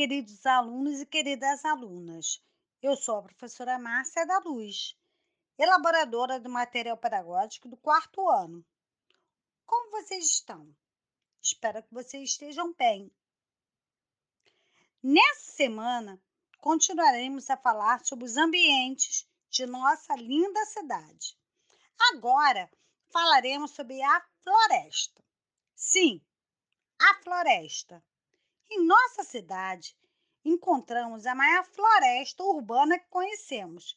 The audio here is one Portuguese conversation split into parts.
queridos alunos e queridas alunas. Eu sou a professora Márcia da Luz, elaboradora do material pedagógico do quarto ano. Como vocês estão? Espero que vocês estejam bem. Nessa semana, continuaremos a falar sobre os ambientes de nossa linda cidade. Agora, falaremos sobre a floresta. Sim, a floresta. Em nossa cidade, encontramos a maior floresta urbana que conhecemos,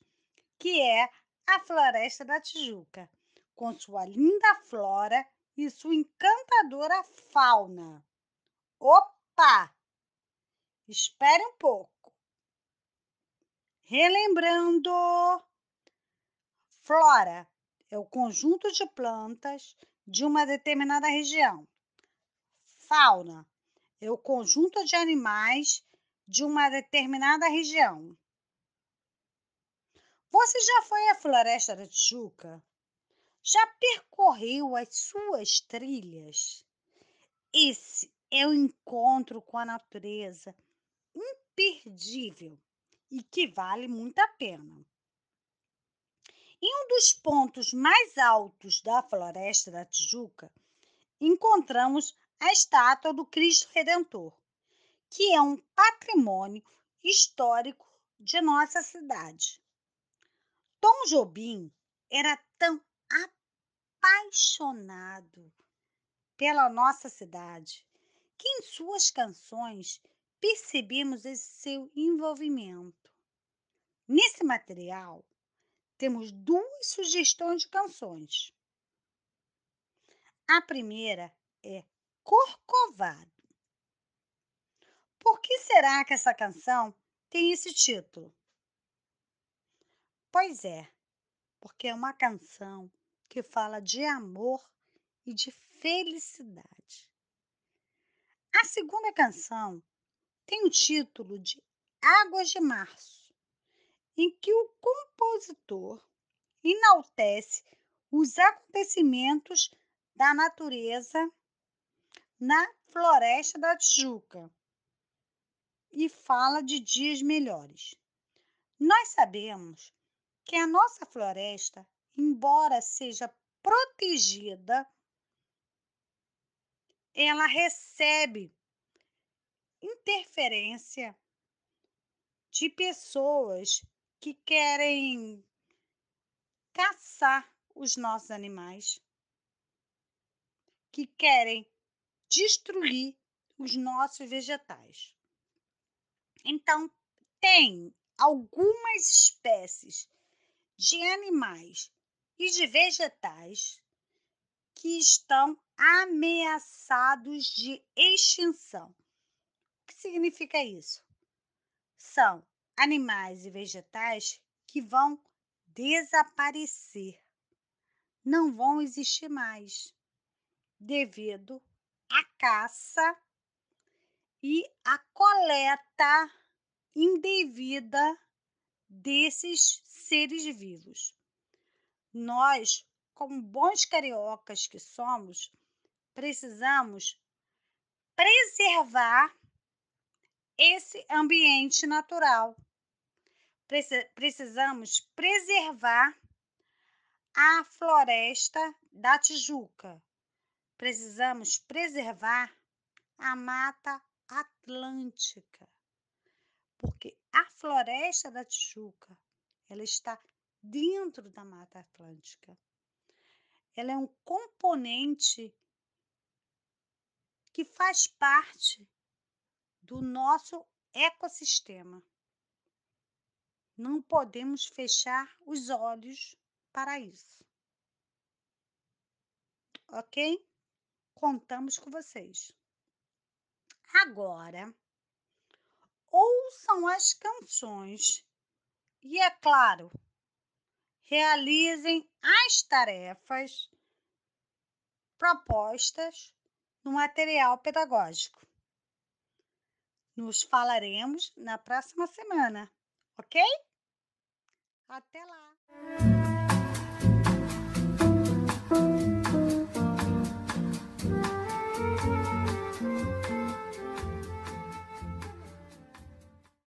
que é a Floresta da Tijuca, com sua linda flora e sua encantadora fauna. Opa! Espere um pouco. Relembrando, flora é o conjunto de plantas de uma determinada região. Fauna é o conjunto de animais de uma determinada região. Você já foi à Floresta da Tijuca? Já percorreu as suas trilhas? Esse é o encontro com a natureza imperdível e que vale muito a pena. Em um dos pontos mais altos da Floresta da Tijuca, encontramos a estátua do Cristo Redentor, que é um patrimônio histórico de nossa cidade. Tom Jobim era tão apaixonado pela nossa cidade que em suas canções percebemos esse seu envolvimento. Nesse material, temos duas sugestões de canções. A primeira é Corcovado. Por que será que essa canção tem esse título? Pois é, porque é uma canção que fala de amor e de felicidade. A segunda canção tem o título de Águas de Março, em que o compositor enaltece os acontecimentos da natureza na Floresta da Tijuca e fala de dias melhores. Nós sabemos que a nossa floresta, embora seja protegida, ela recebe interferência de pessoas que querem caçar os nossos animais, que querem destruir os nossos vegetais. Então, tem algumas espécies de animais e de vegetais que estão ameaçados de extinção. O que significa isso? São animais e vegetais que vão desaparecer, não vão existir mais, devido caça e a coleta indevida desses seres vivos. Nós, como bons cariocas que somos, precisamos preservar esse ambiente natural. Precisamos preservar a floresta da Tijuca, precisamos preservar a Mata Atlântica, porque a floresta da Tijuca ela está dentro da Mata Atlântica. Ela é um componente que faz parte do nosso ecossistema. Não podemos fechar os olhos para isso. Ok? Contamos com vocês. Agora, ouçam as canções e, é claro, realizem as tarefas propostas no material pedagógico. Nos falaremos na próxima semana, ok? Até lá!